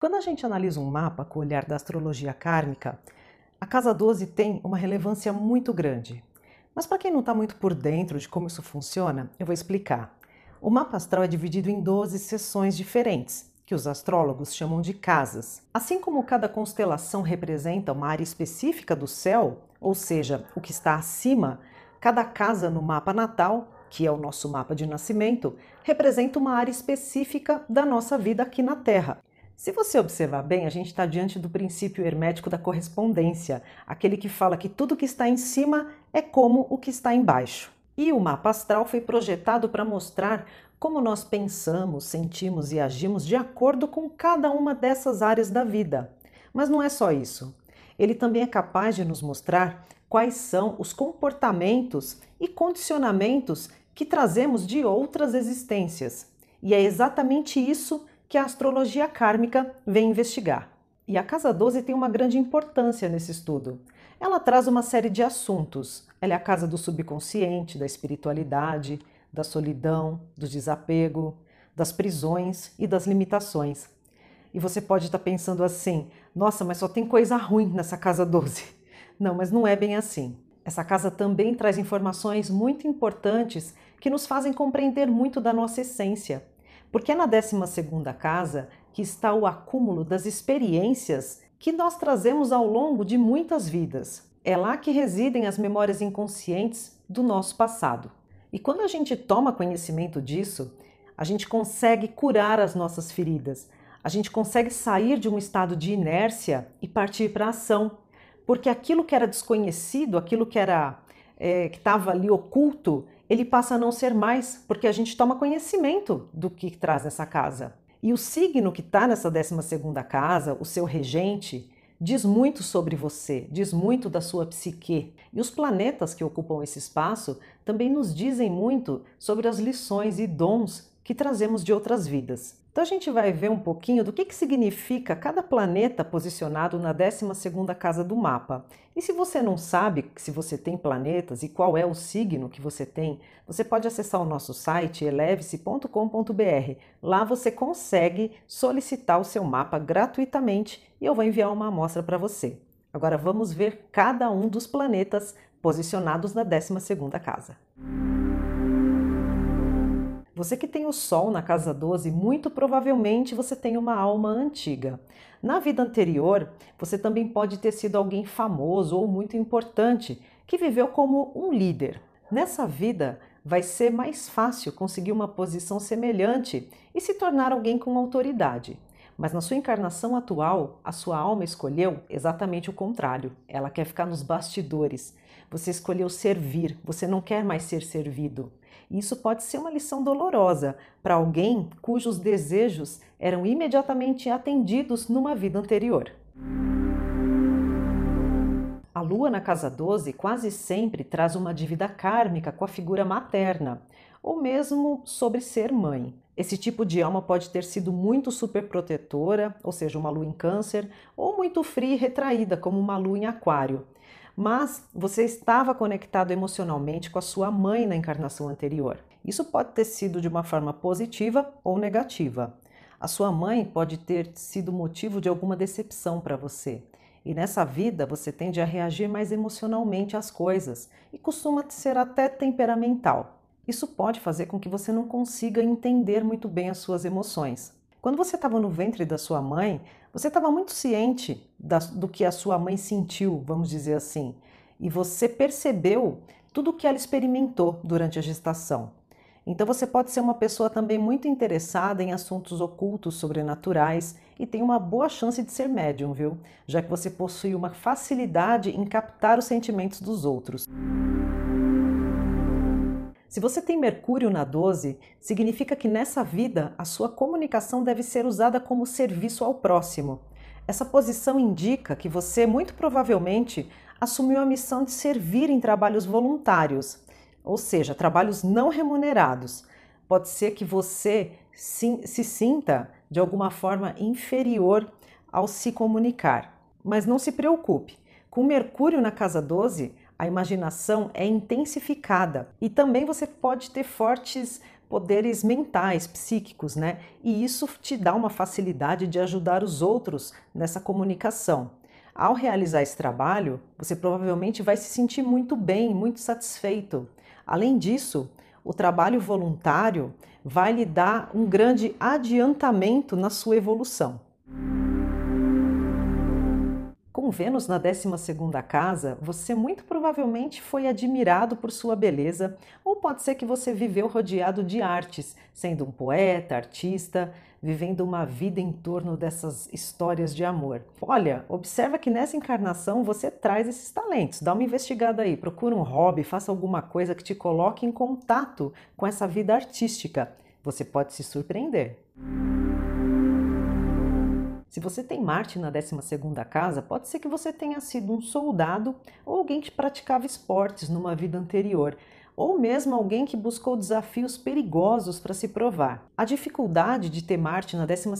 Quando a gente analisa um mapa com o olhar da astrologia kármica, a casa 12 tem uma relevância muito grande. Mas para quem não está muito por dentro de como isso funciona, eu vou explicar. O mapa astral é dividido em 12 seções diferentes, que os astrólogos chamam de casas. Assim como cada constelação representa uma área específica do céu, ou seja, o que está acima, cada casa no mapa natal, que é o nosso mapa de nascimento, representa uma área específica da nossa vida aqui na Terra. Se você observar bem, a gente está diante do princípio hermético da correspondência, aquele que fala que tudo que está em cima é como o que está embaixo. E o mapa astral foi projetado para mostrar como nós pensamos, sentimos e agimos de acordo com cada uma dessas áreas da vida. Mas não é só isso. Ele também é capaz de nos mostrar quais são os comportamentos e condicionamentos que trazemos de outras existências. E é exatamente isso que a astrologia kármica vem investigar. E a casa 12 tem uma grande importância nesse estudo. Ela traz uma série de assuntos. Ela é a casa do subconsciente, da espiritualidade, da solidão, do desapego, das prisões e das limitações. E você pode estar pensando assim: nossa, mas só tem coisa ruim nessa casa 12. Não, mas não é bem assim. Essa casa também traz informações muito importantes que nos fazem compreender muito da nossa essência porque é na 12 casa que está o acúmulo das experiências que nós trazemos ao longo de muitas vidas. É lá que residem as memórias inconscientes do nosso passado. E quando a gente toma conhecimento disso, a gente consegue curar as nossas feridas, a gente consegue sair de um estado de inércia e partir para a ação. Porque aquilo que era desconhecido, aquilo que era é, que estava ali oculto, ele passa a não ser mais, porque a gente toma conhecimento do que traz essa casa. E o signo que está nessa 12 casa, o seu regente, diz muito sobre você, diz muito da sua psique. E os planetas que ocupam esse espaço também nos dizem muito sobre as lições e dons que trazemos de outras vidas. Então a gente vai ver um pouquinho do que, que significa cada planeta posicionado na 12ª casa do mapa. E se você não sabe se você tem planetas e qual é o signo que você tem, você pode acessar o nosso site eleve-se.com.br. Lá você consegue solicitar o seu mapa gratuitamente e eu vou enviar uma amostra para você. Agora vamos ver cada um dos planetas posicionados na 12ª casa. Você que tem o Sol na casa 12, muito provavelmente você tem uma alma antiga. Na vida anterior, você também pode ter sido alguém famoso ou muito importante que viveu como um líder. Nessa vida, vai ser mais fácil conseguir uma posição semelhante e se tornar alguém com autoridade. Mas na sua encarnação atual, a sua alma escolheu exatamente o contrário. Ela quer ficar nos bastidores. Você escolheu servir, você não quer mais ser servido. Isso pode ser uma lição dolorosa para alguém cujos desejos eram imediatamente atendidos numa vida anterior. A lua na casa 12 quase sempre traz uma dívida kármica com a figura materna, ou mesmo sobre ser mãe. Esse tipo de alma pode ter sido muito superprotetora, ou seja, uma lua em câncer, ou muito fria e retraída, como uma lua em aquário mas você estava conectado emocionalmente com a sua mãe na encarnação anterior. Isso pode ter sido de uma forma positiva ou negativa. A sua mãe pode ter sido motivo de alguma decepção para você. E nessa vida você tende a reagir mais emocionalmente às coisas e costuma ser até temperamental. Isso pode fazer com que você não consiga entender muito bem as suas emoções. Quando você estava no ventre da sua mãe, você estava muito ciente da, do que a sua mãe sentiu, vamos dizer assim, e você percebeu tudo o que ela experimentou durante a gestação. Então você pode ser uma pessoa também muito interessada em assuntos ocultos, sobrenaturais e tem uma boa chance de ser médium, viu? Já que você possui uma facilidade em captar os sentimentos dos outros. Se você tem Mercúrio na 12, significa que nessa vida a sua comunicação deve ser usada como serviço ao próximo. Essa posição indica que você, muito provavelmente, assumiu a missão de servir em trabalhos voluntários, ou seja, trabalhos não remunerados. Pode ser que você se, sinta de alguma forma inferior ao se comunicar. Mas não se preocupe, com Mercúrio na casa 12, a imaginação é intensificada e também você pode ter fortes poderes mentais, psíquicos, né? E isso te dá uma facilidade de ajudar os outros nessa comunicação. Ao realizar esse trabalho, você provavelmente vai se sentir muito bem, muito satisfeito. Além disso, o trabalho voluntário vai lhe dar um grande adiantamento na sua evolução. Com Vênus na 12 casa, você muito provavelmente foi admirado por sua beleza, ou pode ser que você viveu rodeado de artes, sendo um poeta, artista, vivendo uma vida em torno dessas histórias de amor. Olha, observa que nessa encarnação você traz esses talentos. Dá uma investigada aí, procura um hobby, faça alguma coisa que te coloque em contato com essa vida artística. Você pode se surpreender. Se você tem Marte na 12 casa, pode ser que você tenha sido um soldado ou alguém que praticava esportes numa vida anterior, ou mesmo alguém que buscou desafios perigosos para se provar. A dificuldade de ter Marte na 12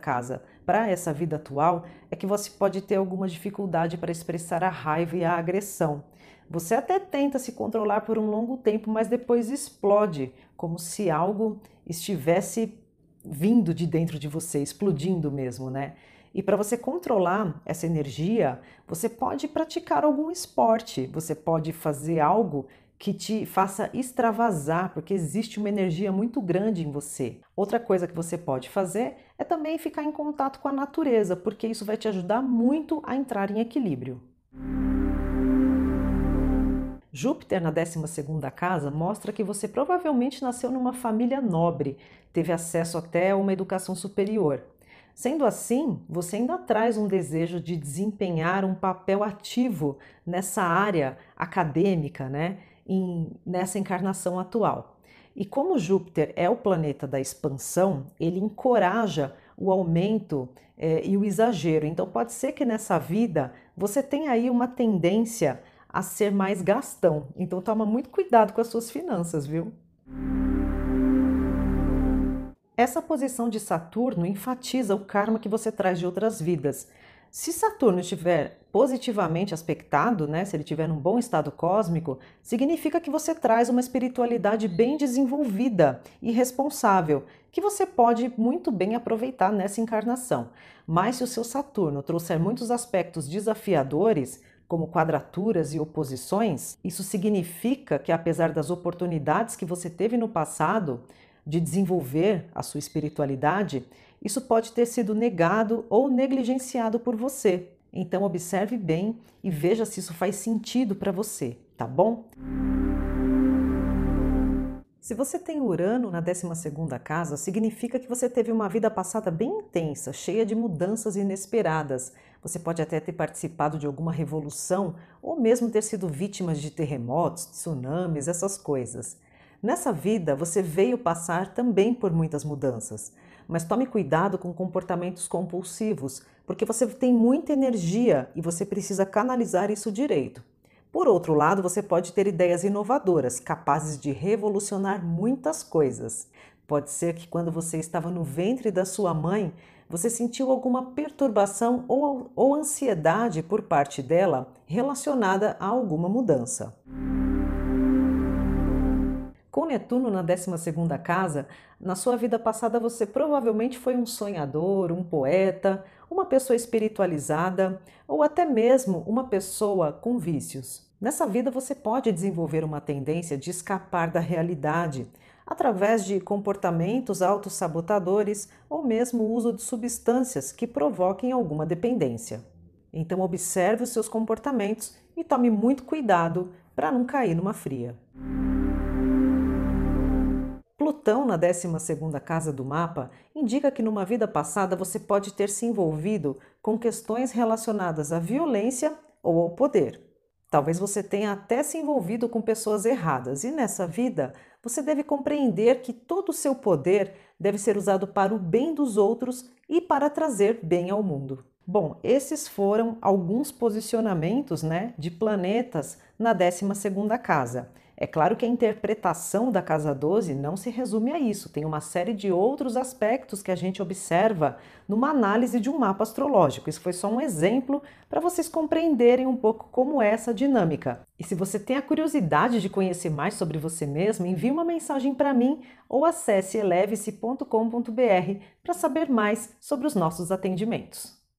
casa para essa vida atual é que você pode ter alguma dificuldade para expressar a raiva e a agressão. Você até tenta se controlar por um longo tempo, mas depois explode, como se algo estivesse vindo de dentro de você, explodindo mesmo, né? E para você controlar essa energia, você pode praticar algum esporte, você pode fazer algo que te faça extravasar, porque existe uma energia muito grande em você. Outra coisa que você pode fazer é também ficar em contato com a natureza, porque isso vai te ajudar muito a entrar em equilíbrio. Júpiter na 12 casa mostra que você provavelmente nasceu numa família nobre, teve acesso até a uma educação superior. Sendo assim, você ainda traz um desejo de desempenhar um papel ativo nessa área acadêmica, né, em, nessa encarnação atual. E como Júpiter é o planeta da expansão, ele encoraja o aumento é, e o exagero. Então, pode ser que nessa vida você tenha aí uma tendência a ser mais gastão. Então toma muito cuidado com as suas finanças, viu? Essa posição de Saturno enfatiza o karma que você traz de outras vidas. Se Saturno estiver positivamente aspectado, né, se ele estiver num bom estado cósmico, significa que você traz uma espiritualidade bem desenvolvida e responsável, que você pode muito bem aproveitar nessa encarnação. Mas se o seu Saturno trouxer muitos aspectos desafiadores, como quadraturas e oposições, isso significa que, apesar das oportunidades que você teve no passado de desenvolver a sua espiritualidade, isso pode ter sido negado ou negligenciado por você. Então, observe bem e veja se isso faz sentido para você, tá bom? Se você tem Urano na 12 casa, significa que você teve uma vida passada bem intensa, cheia de mudanças inesperadas. Você pode até ter participado de alguma revolução ou mesmo ter sido vítima de terremotos, tsunamis, essas coisas. Nessa vida, você veio passar também por muitas mudanças, mas tome cuidado com comportamentos compulsivos, porque você tem muita energia e você precisa canalizar isso direito. Por outro lado, você pode ter ideias inovadoras, capazes de revolucionar muitas coisas. Pode ser que quando você estava no ventre da sua mãe, você sentiu alguma perturbação ou, ou ansiedade por parte dela relacionada a alguma mudança. Com Netuno na 12 casa, na sua vida passada você provavelmente foi um sonhador, um poeta, uma pessoa espiritualizada ou até mesmo uma pessoa com vícios. Nessa vida você pode desenvolver uma tendência de escapar da realidade através de comportamentos autossabotadores ou mesmo uso de substâncias que provoquem alguma dependência. Então observe os seus comportamentos e tome muito cuidado para não cair numa fria. Plutão na 12 casa do mapa indica que numa vida passada você pode ter se envolvido com questões relacionadas à violência ou ao poder. Talvez você tenha até se envolvido com pessoas erradas e nessa vida você deve compreender que todo o seu poder deve ser usado para o bem dos outros e para trazer bem ao mundo. Bom, esses foram alguns posicionamentos né, de planetas na 12 casa. É claro que a interpretação da casa 12 não se resume a isso, tem uma série de outros aspectos que a gente observa numa análise de um mapa astrológico. Isso foi só um exemplo para vocês compreenderem um pouco como é essa dinâmica. E se você tem a curiosidade de conhecer mais sobre você mesmo, envie uma mensagem para mim ou acesse eleve-se.com.br para saber mais sobre os nossos atendimentos.